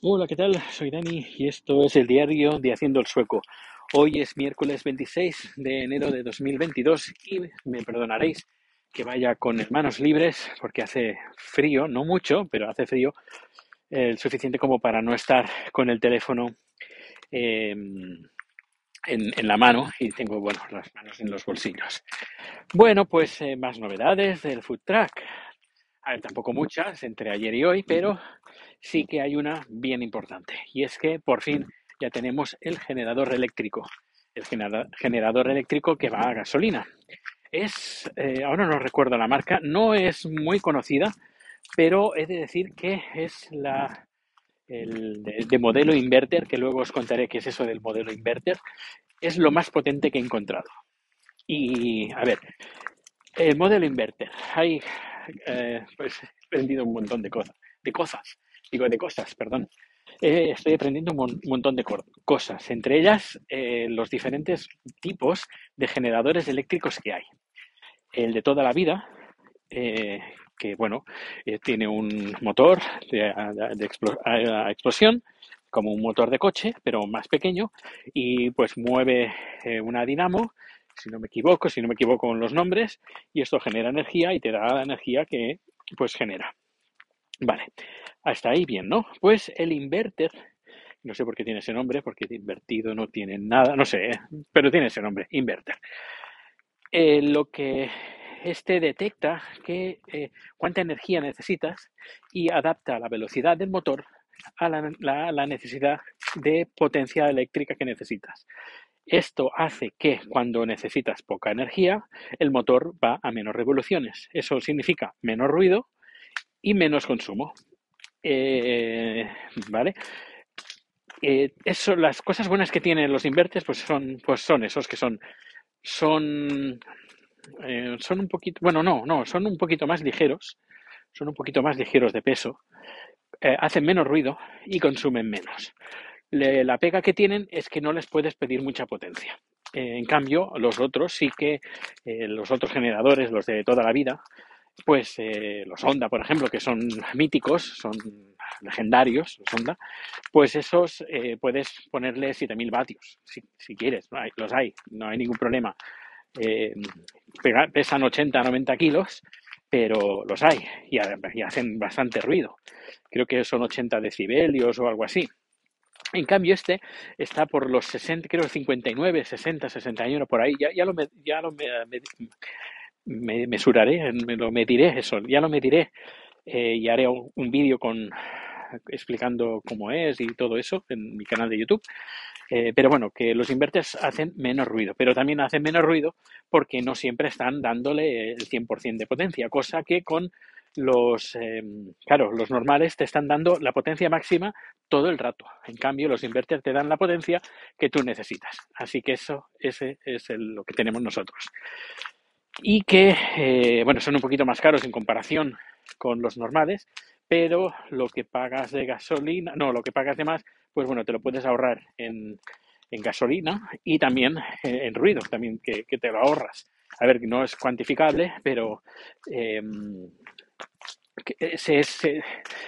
Hola, ¿qué tal? Soy Dani y esto es el diario de Haciendo el Sueco. Hoy es miércoles 26 de enero de 2022 y me perdonaréis que vaya con manos libres porque hace frío, no mucho, pero hace frío el suficiente como para no estar con el teléfono en, en, la mano y tengo, bueno, las manos en los bolsillos. Bueno, pues eh, más novedades del food track. Tampoco muchas entre ayer y hoy, pero sí que hay una bien importante. Y es que por fin ya tenemos el generador eléctrico. El generador eléctrico que va a gasolina. Es, eh, ahora no recuerdo la marca, no es muy conocida, pero he de decir que es la el de, modelo inverter, que luego os contaré qué es eso del modelo inverter, es lo más potente que he encontrado. Y a ver, el modelo inverter, hay eh, pues he aprendido un montón de cosas, de cosas, digo de cosas, perdón. Eh, estoy aprendiendo un montón de cosas, entre ellas eh, los diferentes tipos de generadores eléctricos que hay. El de toda la vida, que bueno, tiene un motor de, explosión, como un motor de coche, pero más pequeño, y pues mueve una dinamo si no me equivoco, si no me equivoco con los nombres, y esto genera energía y te da la energía que pues genera. Vale, hasta ahí bien, ¿no? Pues el inverter, no sé por qué tiene ese nombre, porque invertido no tiene nada, no sé, pero tiene ese nombre, inverter. Eh, lo que este detecta que eh, cuánta energía necesitas y adapta la velocidad del motor a la, necesidad de potencia eléctrica que necesitas. Esto hace que cuando necesitas poca energía, el motor va a menos revoluciones. Eso significa menos ruido y menos consumo. Eh, ¿Vale? Eh, eso, las cosas buenas que tienen los inverters pues son, pues son esos que son, son, eh, son un poquito, bueno, no, no, son un poquito más ligeros, son un poquito más ligeros de peso, hacen menos ruido y consumen menos la pega que tienen es que no les puedes pedir mucha potencia. en cambio, los otros sí que, eh, los otros generadores, los de toda la vida, pues eh, los Honda, por ejemplo, que son míticos, son legendarios, los Honda, pues esos eh, puedes ponerle 7000 vatios, si, si quieres, los hay, no hay ningún problema. pesan 80, 90 kilos, pero los hay y, y hacen bastante ruido. Creo que son 80 decibelios o algo así. En cambio, este está por los 60, creo 59, 60, 61, por ahí. Ya, ya lo, ya lo me, mesuraré, me lo mediré eso, ya lo mediré eh, y haré un, vídeo con explicando cómo es y todo eso en mi canal de YouTube. Eh, pero bueno, que los inverters hacen menos ruido, pero también hacen menos ruido porque no siempre están dándole el 100% de potencia, cosa que con los, eh, claro, los normales te están dando la potencia máxima todo el rato. En cambio, los inverters te dan la potencia que tú necesitas. Así que eso, ese es lo que tenemos nosotros. Y que, eh, bueno, son un poquito más caros en comparación con los normales, pero lo que pagas de gasolina, no, lo que pagas de más, pues bueno, te lo puedes ahorrar en, en gasolina y también en, ruido, también que, te lo ahorras. A ver, no es cuantificable, pero eh,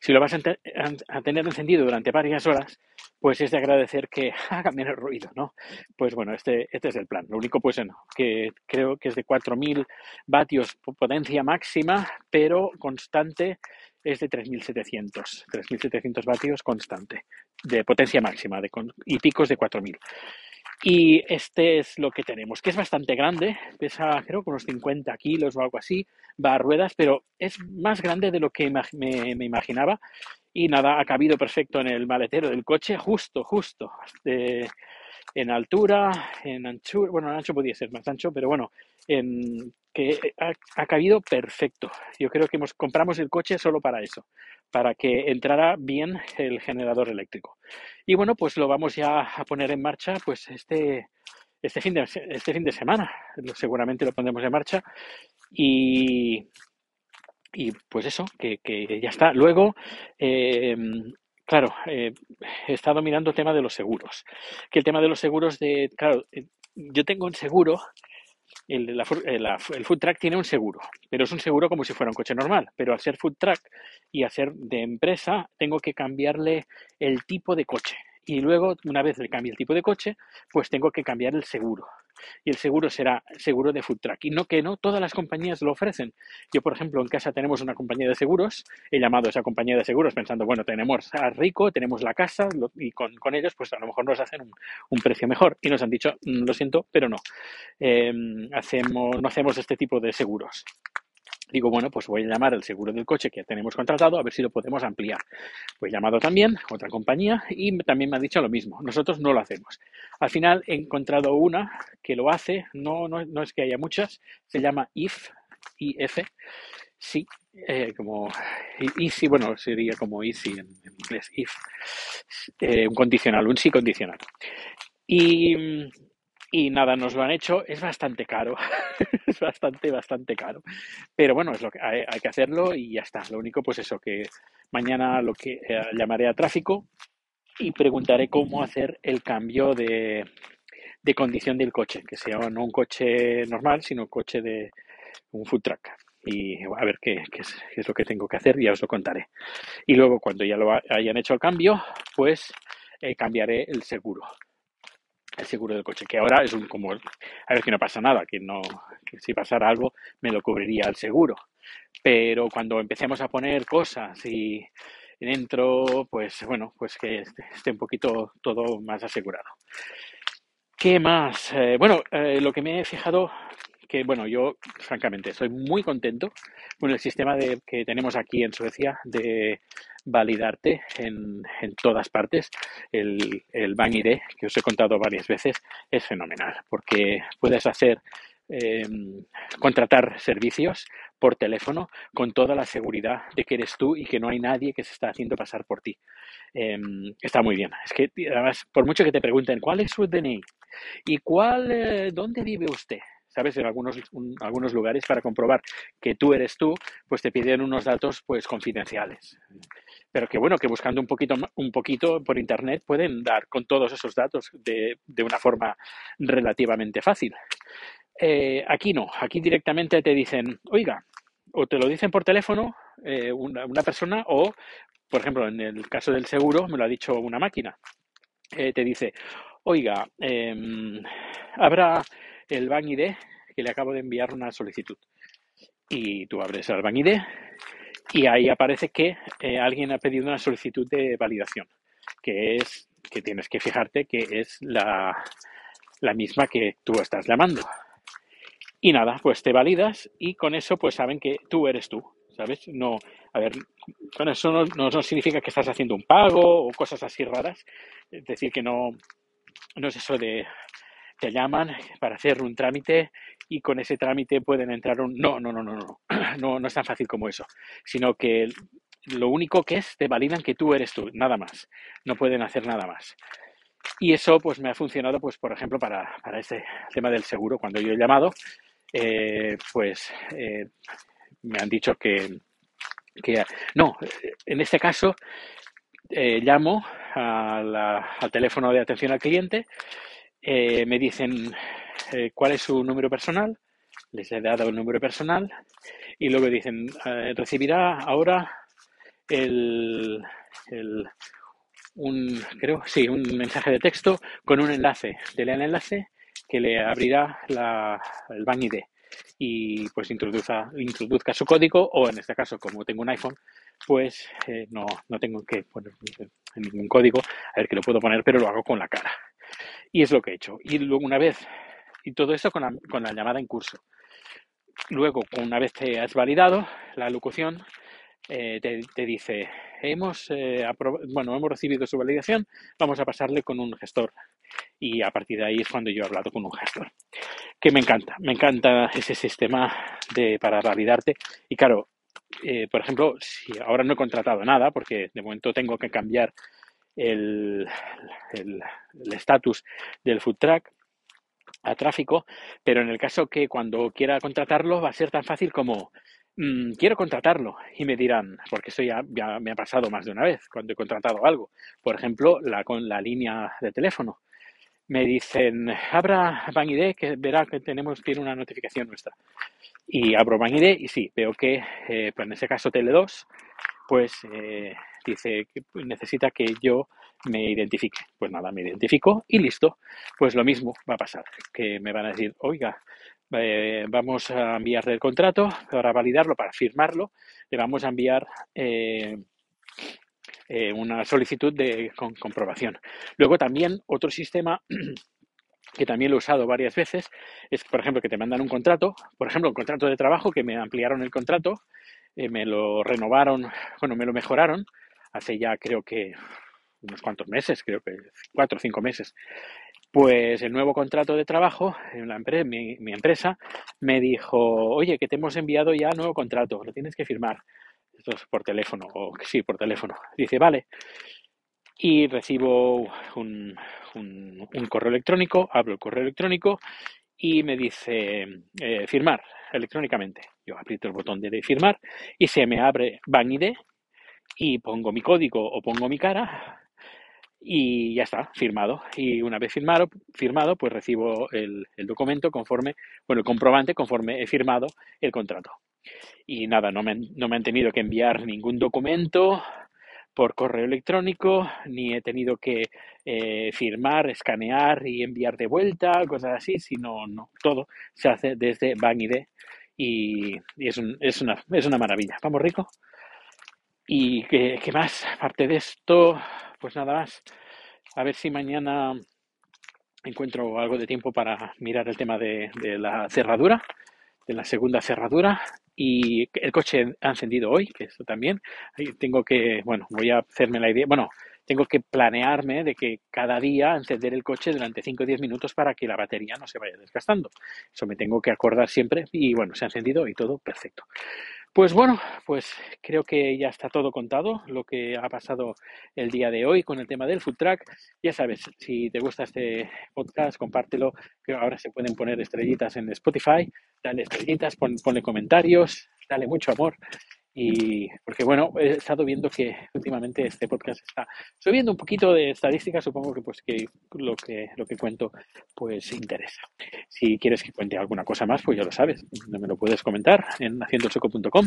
si lo vas a, tener encendido durante varias horas, pues es de agradecer que haga menos ruido, ¿no? Pues bueno, este, este es el plan. Lo único, pues no, que creo que es de 4.000 vatios potencia máxima, pero constante es de 3.700. 3.700 vatios constante de potencia máxima y picos de 4.000. Y este es lo que tenemos, que es bastante grande, pesa creo unos 50 kilos o algo así, va a ruedas, pero es más grande de lo que me, imaginaba. Y nada, ha cabido perfecto en el maletero del coche, justo, justo. De, en altura, en anchura, bueno, en ancho podía ser más ancho, pero bueno, en, que ha, cabido perfecto. Yo creo que hemos, compramos el coche solo para eso, para que entrara bien el generador eléctrico. Y bueno, pues lo vamos ya a poner en marcha pues este, este, fin, de, este fin de semana. Seguramente lo pondremos en marcha. Y, y pues eso, que, ya está. Luego, eh, Claro, eh, he estado mirando el tema de los seguros. Que el tema de los seguros de, claro, eh, yo tengo un seguro el, el, food truck tiene un seguro, pero es un seguro como si fuera un coche normal. Pero al ser food truck y ser de empresa, tengo que cambiarle el tipo de coche. Y luego, una vez le cambie el tipo de coche, pues tengo que cambiar el seguro y el seguro será seguro de food truck. Y no que no, todas las compañías lo ofrecen. Yo, por ejemplo, en casa tenemos una compañía de seguros, he llamado a esa compañía de seguros pensando, bueno, tenemos a Rico, tenemos la casa y con, ellos, pues a lo mejor nos hacen un, precio mejor. Y nos han dicho, mm, lo siento, pero no. Em, hacemos, no hacemos este tipo de seguros. Digo, bueno, pues voy a llamar al seguro del coche que tenemos contratado a ver si lo podemos ampliar. Pues he llamado también otra compañía y también me ha dicho lo mismo. Nosotros no lo hacemos. Al final he encontrado una que lo hace, no, no, es que haya muchas, se llama IF, IF, sí, eh, como easy, bueno, sería como easy en, inglés, if, eh, un condicional, un sí condicional. Y y nada, nos lo han hecho, es bastante caro, es bastante, bastante caro. Pero bueno, es lo que hay, que hacerlo y ya está. Lo único, pues eso, que mañana lo que eh, llamaré a tráfico y preguntaré cómo hacer el cambio de, condición del coche, que sea no un coche normal, sino un coche de un food truck. Y a ver qué, qué, es, lo que tengo que hacer, ya os lo contaré. Y luego, cuando ya lo hayan hecho el cambio, pues eh, cambiaré el seguro seguro del coche, que ahora es un como, a ver que no pasa nada, que no, que si pasara algo me lo cubriría el seguro. Pero cuando empecemos a poner cosas y dentro, pues bueno, pues que esté un poquito todo más asegurado. ¿Qué más? Eh, bueno, eh, lo que me he fijado que, bueno, yo francamente estoy muy contento con el sistema de, que tenemos aquí en Suecia de validarte en, en todas partes. El, el ID, que os he contado varias veces, es fenomenal porque puedes hacer em, contratar servicios por teléfono con toda la seguridad de que eres tú y que no hay nadie que se está haciendo pasar por ti. Em, está muy bien. Es que además, por mucho que te pregunten cuál es su DNI y cuál, eh, dónde vive usted, ¿sabes? En algunos, algunos lugares para comprobar que tú eres tú, pues te piden unos datos pues confidenciales. Pero que bueno, que buscando un poquito, un poquito por internet pueden dar con todos esos datos de, de una forma relativamente fácil. Eh, aquí no, aquí directamente te dicen, oiga, o te lo dicen por teléfono eh, una, una, persona o, por ejemplo, en el caso del seguro, me lo ha dicho una máquina. Eh, te dice, oiga, em, habrá el Bank ID que le acabo de enviar una solicitud. Y tú abres el Bank ID y ahí aparece que eh, alguien ha pedido una solicitud de validación, que es que tienes que fijarte que es la, la misma que tú estás llamando. Y nada, pues te validas y con eso pues saben que tú eres tú, ¿sabes? No, a ver, con eso no, no, no, significa que estás haciendo un pago o cosas así raras. Es decir, que no, no es eso de te llaman para hacer un trámite y con ese trámite pueden entrar un... No, no, no, no, no, no, no es tan fácil como eso, sino que lo único que es, te validan que tú eres tú, nada más, no pueden hacer nada más. Y eso pues me ha funcionado, pues por ejemplo, para, para este tema del seguro, cuando yo he llamado, eh, pues eh, me han dicho que, que, no, en este caso eh, llamo al teléfono de atención al cliente eh, me dicen eh, cuál es su número personal, les he dado el número personal. Y luego dicen, eh, recibirá ahora el, un, creo, sí, un mensaje de texto con un enlace. Dele el enlace que le abrirá la, el Bank ID y pues introduzca, introduzca su código o en este caso como tengo un iPhone pues no, no tengo que poner ningún código. A ver que lo puedo poner pero lo hago con la cara y es lo que he hecho. Y luego una vez, y todo la, con la llamada en curso. Luego, una vez te has validado la locución, eh, te, dice, hemos, eh, bueno, hemos recibido su validación, vamos a pasarle con un gestor. Y a partir de ahí es cuando yo he hablado con un gestor. Que me encanta, me encanta ese sistema de, para validarte. Y claro, eh, por ejemplo, si ahora no he contratado nada, porque de momento tengo que cambiar el estatus del food truck a tráfico, pero en el caso que cuando quiera contratarlo va a ser tan fácil como mm, quiero contratarlo y me dirán, porque eso ya, me ha pasado más de una vez cuando he contratado algo, por ejemplo, la, con la línea de teléfono. me dicen, abra BankID que verá que tenemos, tiene una notificación nuestra. Y abro BankID y sí, veo que, eh, pues en ese caso Tele2, pues eh, dice que necesita que yo me identifique. Pues nada, me identifico y listo. Pues lo mismo va a pasar, que me van a decir, oiga, eh, vamos a enviarle el contrato para validarlo, para firmarlo, le vamos a enviar eh, eh, una solicitud de comprobación. Luego también otro sistema que también lo he usado varias veces es, por ejemplo, que te mandan un contrato, por ejemplo, un contrato de trabajo que me ampliaron el contrato, me lo renovaron, bueno, me lo mejoraron hace ya creo que unos cuantos meses, creo que cuatro o cinco meses. Pues el nuevo contrato de trabajo en la empresa, mi, empresa me dijo, oye, que te hemos enviado ya nuevo contrato, lo tienes que firmar. Esto es por teléfono, o sí, por teléfono. Dice, vale. Y recibo un, correo electrónico, abro el correo electrónico y me dice eh, firmar electrónicamente. Yo aprieto el botón de firmar y se me abre BankID y pongo mi código o pongo mi cara y ya está, firmado. Y una vez firmado, firmado pues recibo el, documento conforme, bueno, el comprobante conforme he firmado el contrato. Y nada, no me, no me han tenido que enviar ningún documento por correo electrónico, ni he tenido que eh, firmar, escanear y enviar de vuelta, cosas así, sino no, todo se hace desde BankID y, y es, un, es, una, es una maravilla. Vamos, Rico. ¿Y qué, más? Aparte de esto, pues nada más. A ver si mañana encuentro algo de tiempo para mirar el tema de, la cerradura, de la segunda cerradura. Y el coche ha encendido hoy, que eso también. Tengo que, bueno, voy a hacerme la idea. Bueno, tengo que planearme de que cada día encender el coche durante 5 o 10 minutos para que la batería no se vaya desgastando. Eso me tengo que acordar siempre y bueno, se ha encendido y todo perfecto. Pues bueno, pues creo que ya está todo contado, lo que ha pasado el día de hoy con el tema del food track. Ya sabes, si te gusta este podcast, compártelo, que ahora se pueden poner estrellitas en Spotify, dale estrellitas, ponle comentarios, dale mucho amor y porque bueno, he estado viendo que últimamente este podcast está subiendo un poquito de estadísticas, supongo que pues que lo que lo que cuento pues interesa. Si quieres que cuente alguna cosa más, pues ya lo sabes, me lo puedes comentar en haciendochoco.com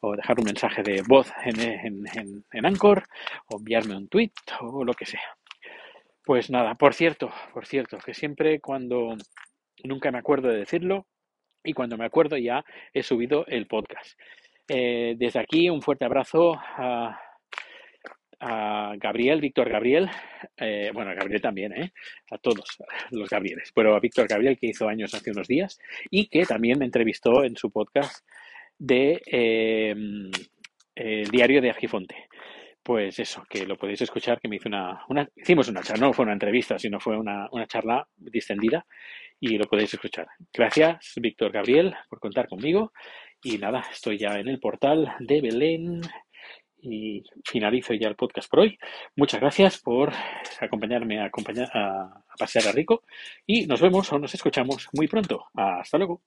o dejar un mensaje de voz en, en, en Anchor o enviarme un tweet o lo que sea. Pues nada, por cierto, por cierto, que siempre cuando nunca me acuerdo de decirlo y cuando me acuerdo ya he subido el podcast. Eh, desde aquí un fuerte abrazo a, Gabriel, Víctor Gabriel, eh, bueno, a Gabriel también, ¿eh? a todos los Gabrieles, pero a Víctor Gabriel que hizo años hace unos días y que también me entrevistó en su podcast de el diario de Argifonte. Pues eso, que lo podéis escuchar, que me hizo una, hicimos una charla, no fue una entrevista, sino fue una, una charla distendida y lo podéis escuchar. Gracias, Víctor Gabriel, por contar conmigo y nada, estoy ya en el portal de Belén y finalizo ya el podcast por hoy. Muchas gracias por acompañarme a, acompañar, a pasear a Rico y nos vemos o nos escuchamos muy pronto. Hasta luego.